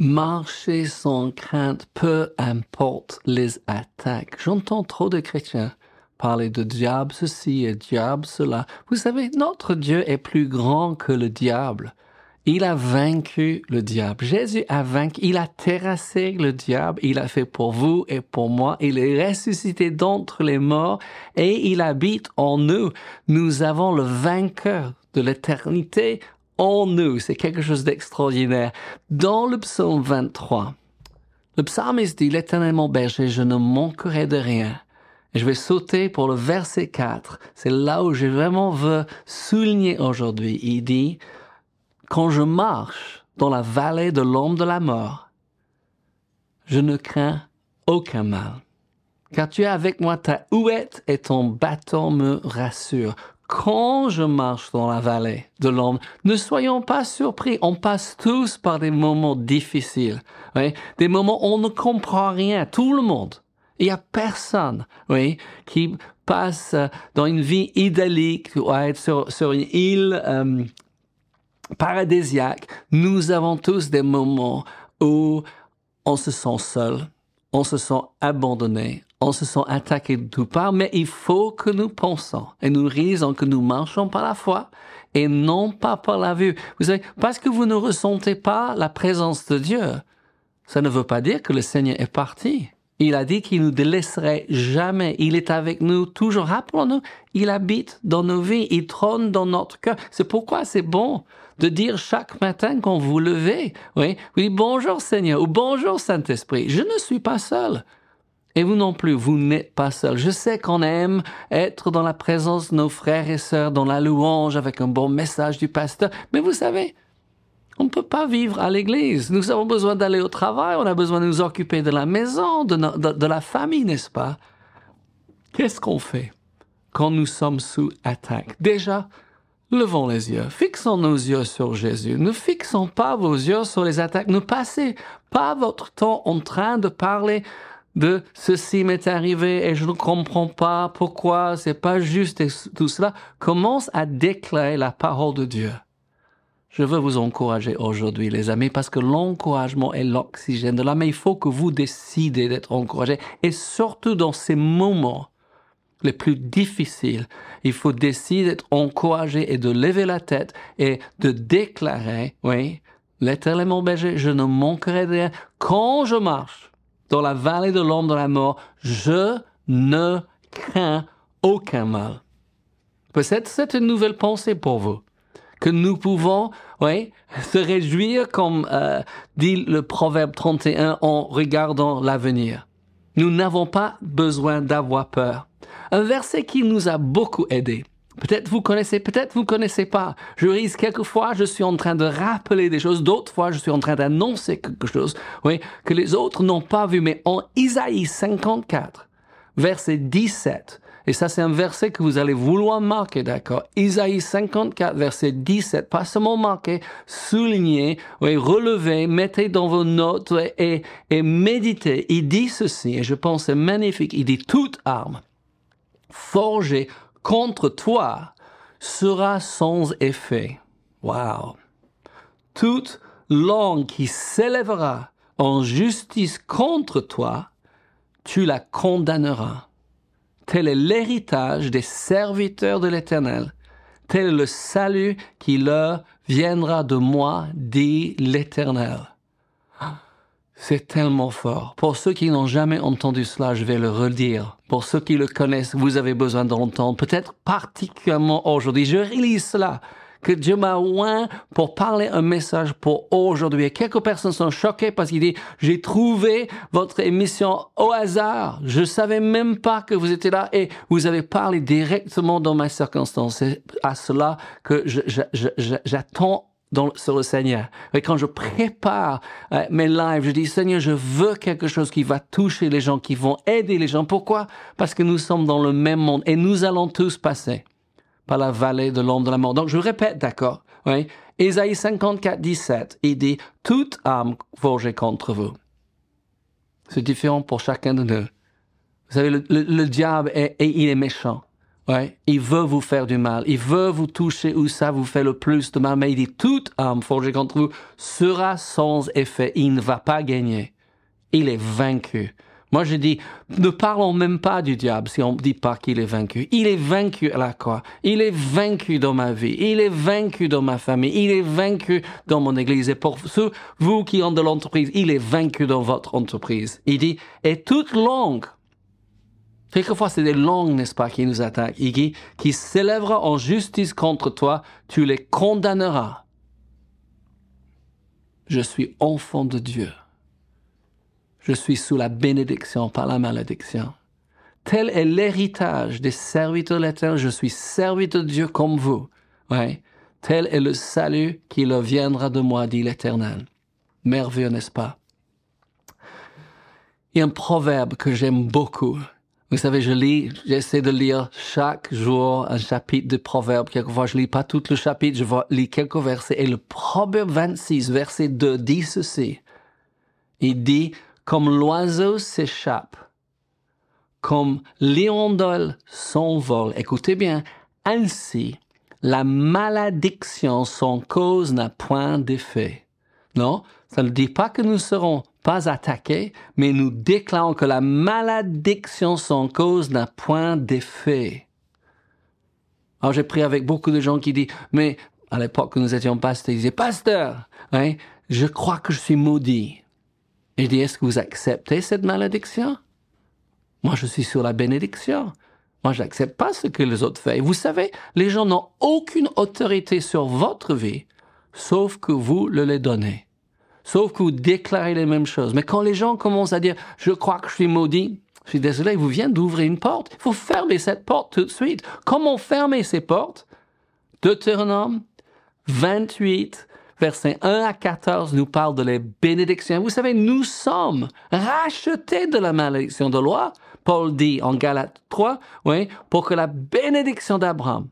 Marcher sans crainte, peu importe les attaques. J'entends trop de chrétiens parler de diable ceci et diable cela. Vous savez, notre Dieu est plus grand que le diable. Il a vaincu le diable. Jésus a vaincu, il a terrassé le diable, il a fait pour vous et pour moi, il est ressuscité d'entre les morts et il habite en nous. Nous avons le vainqueur de l'éternité en nous. C'est quelque chose d'extraordinaire. Dans le psaume 23, le psalmiste dit, l'éternel mon berger, je ne manquerai de rien. Et je vais sauter pour le verset 4. C'est là où je vraiment veux souligner aujourd'hui. Il dit, quand je marche dans la vallée de l'ombre de la mort, je ne crains aucun mal. Car tu es avec moi, ta houette et ton bâton me rassurent. Quand je marche dans la vallée de l'ombre, ne soyons pas surpris. On passe tous par des moments difficiles, des moments où on ne comprend rien. Tout le monde. Il n'y a personne, oui, qui passe dans une vie idyllique, ou être sur, sur une île euh, paradisiaque, nous avons tous des moments où on se sent seul, on se sent abandonné, on se sent attaqué de tout part, mais il faut que nous pensons et nous réalisons que nous marchons par la foi et non pas par la vue. Vous savez, parce que vous ne ressentez pas la présence de Dieu, ça ne veut pas dire que le Seigneur est parti. Il a dit qu'il nous délaisserait jamais. Il est avec nous toujours. Rappelons-nous, il habite dans nos vies. Il trône dans notre cœur. C'est pourquoi c'est bon de dire chaque matin quand vous levez, oui, oui, bonjour Seigneur ou bonjour Saint-Esprit. Je ne suis pas seul. Et vous non plus, vous n'êtes pas seul. Je sais qu'on aime être dans la présence de nos frères et sœurs, dans la louange, avec un bon message du pasteur. Mais vous savez, on ne peut pas vivre à l'église. Nous avons besoin d'aller au travail, on a besoin de nous occuper de la maison, de, de, la famille, n'est-ce pas? Qu'est-ce qu'on fait quand nous sommes sous attaque? Déjà, levons les yeux, fixons nos yeux sur Jésus. Ne fixons pas vos yeux sur les attaques. Ne passez pas votre temps en train de parler de ceci m'est arrivé et je ne comprends pas pourquoi, c'est pas juste et tout cela. Commence à déclarer la parole de Dieu. Je veux vous encourager aujourd'hui, les amis, parce que l'encouragement est l'oxygène de l'âme. Il faut que vous décidez d'être encouragés. Et surtout dans ces moments les plus difficiles, il faut décider d'être encouragé et de lever la tête et de déclarer, oui, l'éternel mon berger, je ne manquerai de rien. Quand je marche dans la vallée de l'ombre de la mort, je ne crains aucun mal. Peut-être c'est une nouvelle pensée pour vous que nous pouvons oui, se réjouir, comme euh, dit le Proverbe 31, en regardant l'avenir. Nous n'avons pas besoin d'avoir peur. Un verset qui nous a beaucoup aidé. Peut-être vous connaissez, peut-être vous connaissez pas. Je risque quelquefois, je suis en train de rappeler des choses, d'autres fois, je suis en train d'annoncer quelque chose, oui, que les autres n'ont pas vu. Mais en Isaïe 54, verset 17, et ça, c'est un verset que vous allez vouloir marquer, d'accord? Isaïe 54, verset 17. Pas seulement marquer, souligner, oui, relever, mettez dans vos notes et, et méditez. Il dit ceci, et je pense c'est magnifique. Il dit toute arme forgée contre toi sera sans effet. Wow. Toute langue qui s'élèvera en justice contre toi, tu la condamneras. Tel est l'héritage des serviteurs de l'Éternel. Tel est le salut qui leur viendra de moi, dit l'Éternel. C'est tellement fort. Pour ceux qui n'ont jamais entendu cela, je vais le redire. Pour ceux qui le connaissent, vous avez besoin d'entendre. Peut-être particulièrement aujourd'hui. Je relis cela que Dieu m'a oint pour parler un message pour aujourd'hui. Et quelques personnes sont choquées parce qu'il dit, j'ai trouvé votre émission au hasard. Je savais même pas que vous étiez là et vous avez parlé directement dans ma circonstance. C'est à cela que j'attends sur le Seigneur. Et quand je prépare euh, mes lives, je dis, Seigneur, je veux quelque chose qui va toucher les gens, qui vont aider les gens. Pourquoi? Parce que nous sommes dans le même monde et nous allons tous passer par la vallée de l'ombre de la mort. Donc, je répète, d'accord, oui. Ésaïe 54, 17, il dit, toute âme forgée contre vous. C'est différent pour chacun de nous. Vous savez, le, diable, est, il est méchant. Ouais, il veut vous faire du mal, il veut vous toucher où ça vous fait le plus de mal, mais il dit toute arme forgée contre vous sera sans effet, il ne va pas gagner. Il est vaincu. Moi, je dis, ne parlons même pas du diable si on ne dit pas qu'il est vaincu. Il est vaincu à la croix. Il est vaincu dans ma vie. Il est vaincu dans ma famille. Il est vaincu dans mon église. Et pour ceux, vous qui ont de l'entreprise, il est vaincu dans votre entreprise. Il dit, et toute langue Quelquefois, c'est des langues, n'est-ce pas, qui nous attaquent. Dit, qui s'élèvera en justice contre toi, tu les condamneras. Je suis enfant de Dieu. Je suis sous la bénédiction, par la malédiction. Tel est l'héritage des serviteurs de l'Éternel. Je suis serviteur de Dieu comme vous. Tel est le salut qui le viendra de moi, dit l'Éternel. Merveilleux, n'est-ce pas? Il y a un proverbe que j'aime beaucoup vous savez, je lis, j'essaie de lire chaque jour un chapitre de Proverbe. Quelquefois, je lis pas tout le chapitre, je lis quelques versets. Et le Proverbe 26, verset 2 dit ceci. Il dit, comme l'oiseau s'échappe, comme l'hirondelle s'envole. Écoutez bien, ainsi, la malédiction sans cause n'a point d'effet. Non, ça ne dit pas que nous serons pas attaqués, mais nous déclarons que la malédiction sans cause n'a point d'effet. Alors j'ai pris avec beaucoup de gens qui disent, mais à l'époque que nous étions pasteurs, ils disaient, pasteur, hein, je crois que je suis maudit. Et je dis, est-ce que vous acceptez cette malédiction? Moi, je suis sur la bénédiction. Moi, je n'accepte pas ce que les autres font. Et vous savez, les gens n'ont aucune autorité sur votre vie, sauf que vous le les donnez. Sauf que vous déclarez les mêmes choses. Mais quand les gens commencent à dire, je crois que je suis maudit, je suis désolé, vous venez d'ouvrir une porte. Il faut fermer cette porte tout de suite. Comment fermer ces portes? Deutéronome 28, versets 1 à 14 nous parle de les bénédictions. Vous savez, nous sommes rachetés de la malédiction de loi. Paul dit en Galates 3, oui, pour que la bénédiction d'Abraham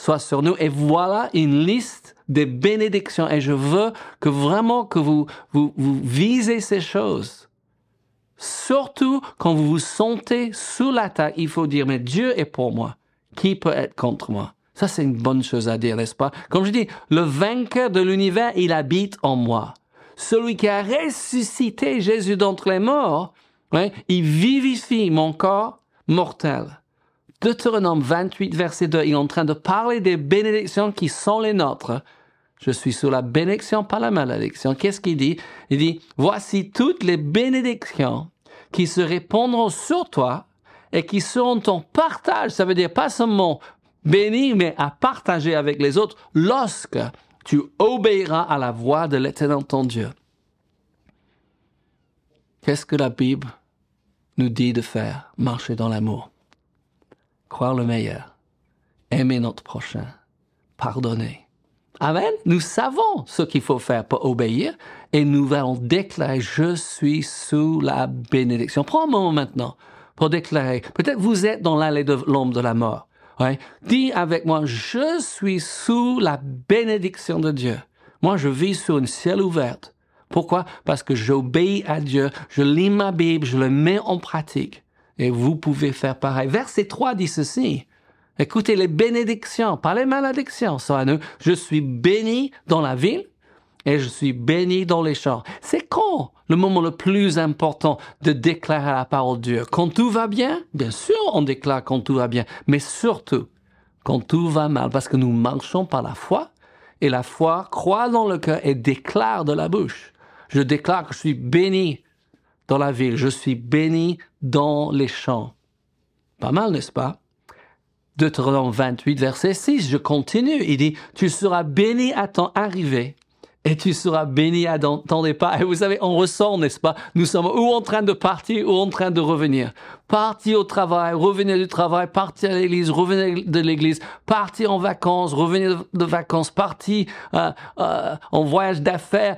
soit sur nous. Et voilà une liste des bénédictions. Et je veux que vraiment que vous, vous, vous visez ces choses. Surtout quand vous vous sentez sous l'attaque, il faut dire, mais Dieu est pour moi. Qui peut être contre moi? Ça, c'est une bonne chose à dire, n'est-ce pas? Comme je dis, le vainqueur de l'univers, il habite en moi. Celui qui a ressuscité Jésus d'entre les morts, il vivifie mon corps mortel. Deutéronome 28, verset 2, il est en train de parler des bénédictions qui sont les nôtres. Je suis sous la bénédiction, pas la malédiction. Qu'est-ce qu'il dit? Il dit, voici toutes les bénédictions qui se répondront sur toi et qui seront ton partage. Ça veut dire pas seulement béni, mais à partager avec les autres lorsque tu obéiras à la voix de l'éternel ton Dieu. Qu'est-ce que la Bible nous dit de faire? Marcher dans l'amour croire le meilleur, aimer notre prochain, pardonner. Amen. Nous savons ce qu'il faut faire pour obéir et nous allons déclarer je suis sous la bénédiction. Prends un moment maintenant pour déclarer. Peut-être vous êtes dans l'allée de l'ombre de la mort. Ouais. Dis avec moi je suis sous la bénédiction de Dieu. Moi, je vis sur une ciel ouverte. Pourquoi? Parce que j'obéis à Dieu, je lis ma Bible, je le mets en pratique. Et vous pouvez faire pareil. Verset 3 dit ceci. Écoutez les bénédictions, pas les malédictions. Ça, je suis béni dans la ville et je suis béni dans les champs. C'est quand le moment le plus important de déclarer la parole de Dieu? Quand tout va bien? Bien sûr, on déclare quand tout va bien, mais surtout quand tout va mal, parce que nous marchons par la foi et la foi croit dans le cœur et déclare de la bouche. Je déclare que je suis béni dans la ville, je suis béni dans les champs. Pas mal, n'est-ce pas? Deutéronome 28, verset 6, je continue. Il dit, tu seras béni à ton arrivée et tu seras béni à ton départ. Et vous savez, on ressent, n'est-ce pas? Nous sommes ou en train de partir ou en train de revenir. Partir au travail, revenir du travail, partir à l'église, revenir de l'église, partir en vacances, revenir de vacances, partir euh, euh, en voyage d'affaires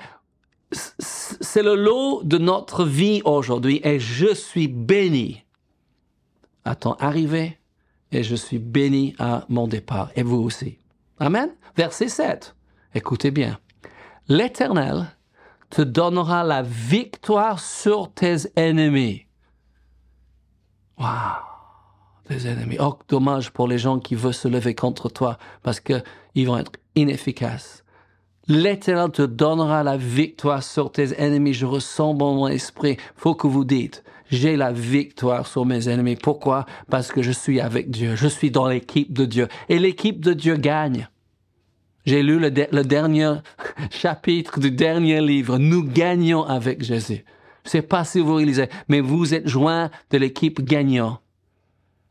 c'est le lot de notre vie aujourd'hui et je suis béni à ton arrivée et je suis béni à mon départ et vous aussi. Amen. Verset 7. Écoutez bien. L'Éternel te donnera la victoire sur tes ennemis. Wow. les ennemis. Oh, dommage pour les gens qui veulent se lever contre toi parce que ils vont être inefficaces. L'Éternel te donnera la victoire sur tes ennemis. Je ressens dans mon esprit. Faut que vous dites, j'ai la victoire sur mes ennemis. Pourquoi? Parce que je suis avec Dieu. Je suis dans l'équipe de Dieu. Et l'équipe de Dieu gagne. J'ai lu le, dernier chapitre du dernier livre. Nous gagnons avec Jésus. Je sais pas si vous réalisez, mais vous êtes joint de l'équipe gagnant.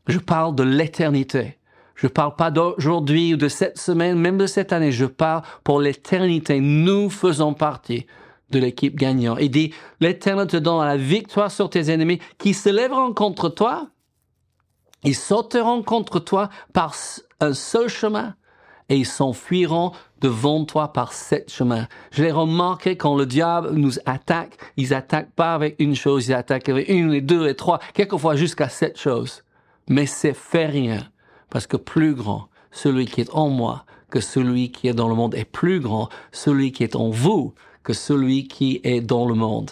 Je parle de l'éternité. Je parle pas d'aujourd'hui ou de cette semaine, même de cette année. Je parle pour l'éternité. Nous faisons partie de l'équipe gagnante. Il dit, l'éternel te donne la victoire sur tes ennemis qui se lèveront contre toi. Ils sauteront contre toi par un seul chemin et ils s'enfuiront devant toi par sept chemins. Je l'ai remarqué quand le diable nous attaque, ils attaquent pas avec une chose, ils attaquent avec une et deux et trois, quelquefois jusqu'à sept choses. Mais c'est fait rien parce que plus grand, celui qui est en moi, que celui qui est dans le monde est plus grand, celui qui est en vous, que celui qui est dans le monde.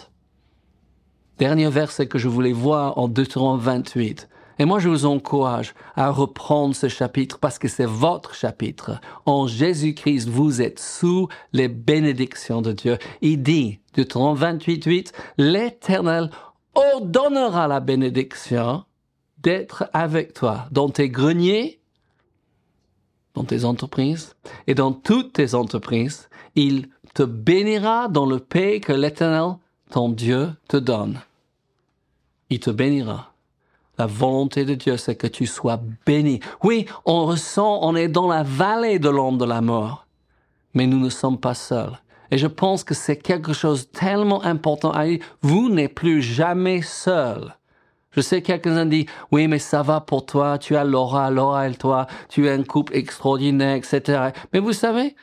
Dernier verset que je voulais voir en Deutéronome 28. Et moi, je vous encourage à reprendre ce chapitre parce que c'est votre chapitre. En Jésus-Christ, vous êtes sous les bénédictions de Dieu. Il dit, Deutéronome 28, 8, l'Éternel ordonnera la bénédiction d'être avec toi dans tes greniers, dans tes entreprises et dans toutes tes entreprises. Il te bénira dans le paix que l'Éternel, ton Dieu, te donne. Il te bénira. La volonté de Dieu, c'est que tu sois béni. Oui, on ressent, on est dans la vallée de l'ombre de la mort, mais nous ne sommes pas seuls. Et je pense que c'est quelque chose tellement important à dire. Vous n'êtes plus jamais seul. Je sais quelqu'un dit, oui, mais ça va pour toi, tu as Laura, Laura et toi, tu as un couple extraordinaire, etc. Mais vous savez,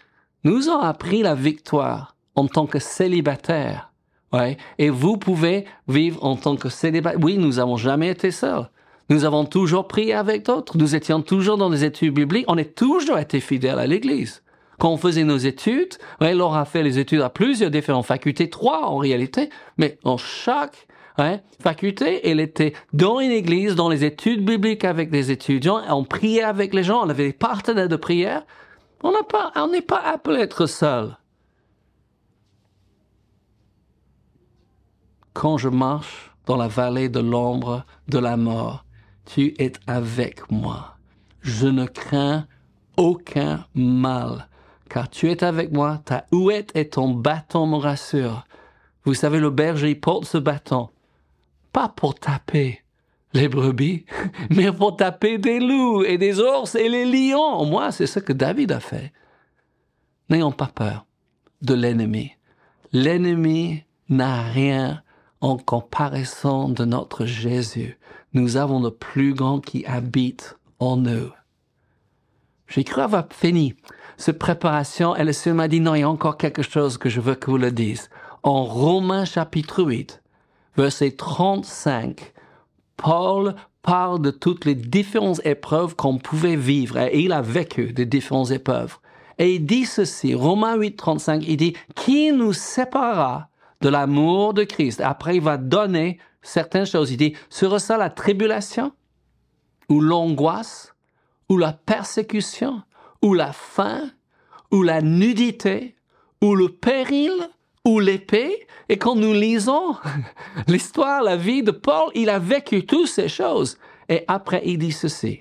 nous avons appris la victoire en tant que célibataire. Ouais. Et vous pouvez vivre en tant que célibataire. Oui, nous n'avons jamais été seuls. Nous avons toujours prié avec d'autres. Nous étions toujours dans des études bibliques. On est toujours été fidèles à l'Église. Quand on faisait nos études, ouais, Laura a fait les études à plusieurs différentes facultés, trois en réalité, mais en chaque hein, faculté, elle était dans une église, dans les études bibliques avec des étudiants, on priait avec les gens, on avait des partenaires de prière. On n'a pas, on n'est pas appelé à être seul. Quand je marche dans la vallée de l'ombre de la mort, tu es avec moi. Je ne crains aucun mal, car tu es avec moi, ta houette et ton bâton me rassurent. Vous savez, le berger porte ce bâton pas pour taper les brebis, mais pour taper des loups et des ours et les lions. Moi, c'est ce que David a fait. N'ayons pas peur de l'ennemi. L'ennemi n'a rien en comparaison de notre Jésus. Nous avons le plus grand qui habite en nous. J'ai cru avoir fini cette préparation et le Seigneur m'a dit non, il y a encore quelque chose que je veux que vous le dise. En Romains chapitre 8, verset 35, Paul parle de toutes les différentes épreuves qu'on pouvait vivre et il a vécu des différentes épreuves. Et il dit ceci, Romains 8, 35, il dit, qui nous séparera de l'amour de Christ? Après, il va donner certaines choses. Il dit, sera ça la tribulation? Ou l'angoisse? Ou la persécution? Ou la faim? Ou la nudité? Ou le péril? Ou l'épée? Et quand nous lisons l'histoire, la vie de Paul, il a vécu toutes ces choses. Et après, il dit ceci.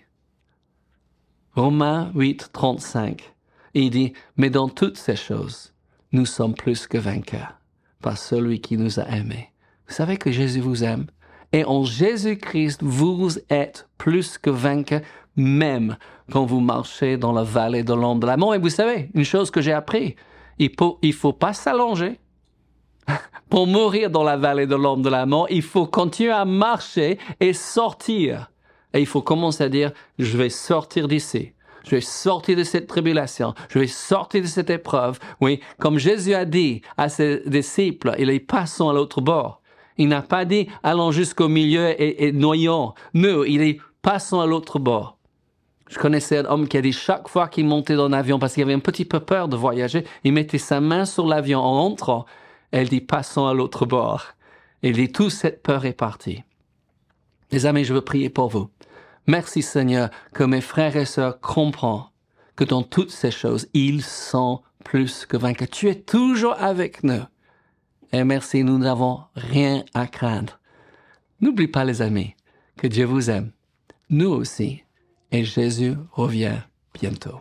Romains 8, 35. Il dit, mais dans toutes ces choses, nous sommes plus que vainqueurs par celui qui nous a aimés. Vous savez que Jésus vous aime. Et en Jésus-Christ, vous êtes plus que vainqueurs, même quand vous marchez dans la vallée de l'ombre de la mort. Et vous savez, une chose que j'ai appris, il faut, il faut pas s'allonger pour mourir dans la vallée de l'ombre de la mort, il faut continuer à marcher et sortir. Et il faut commencer à dire, je vais sortir d'ici. Je vais sortir de cette tribulation. Je vais sortir de cette épreuve. Oui, comme Jésus a dit à ses disciples, il est passons à l'autre bord. Il n'a pas dit allons jusqu'au milieu et, et noyons. Non, il est passons à l'autre bord. Je connaissais un homme qui a dit chaque fois qu'il montait dans l'avion, parce qu'il avait un petit peu peur de voyager, il mettait sa main sur l'avion en entrant elle dit passons à l'autre bord. Elle dit toute cette peur est partie. Les amis, je veux prier pour vous. Merci Seigneur que mes frères et sœurs comprennent que dans toutes ces choses, ils sont plus que vaincus. Tu es toujours avec nous. Et merci, nous n'avons rien à craindre. N'oublie pas les amis, que Dieu vous aime. Nous aussi. Et Jésus revient bientôt.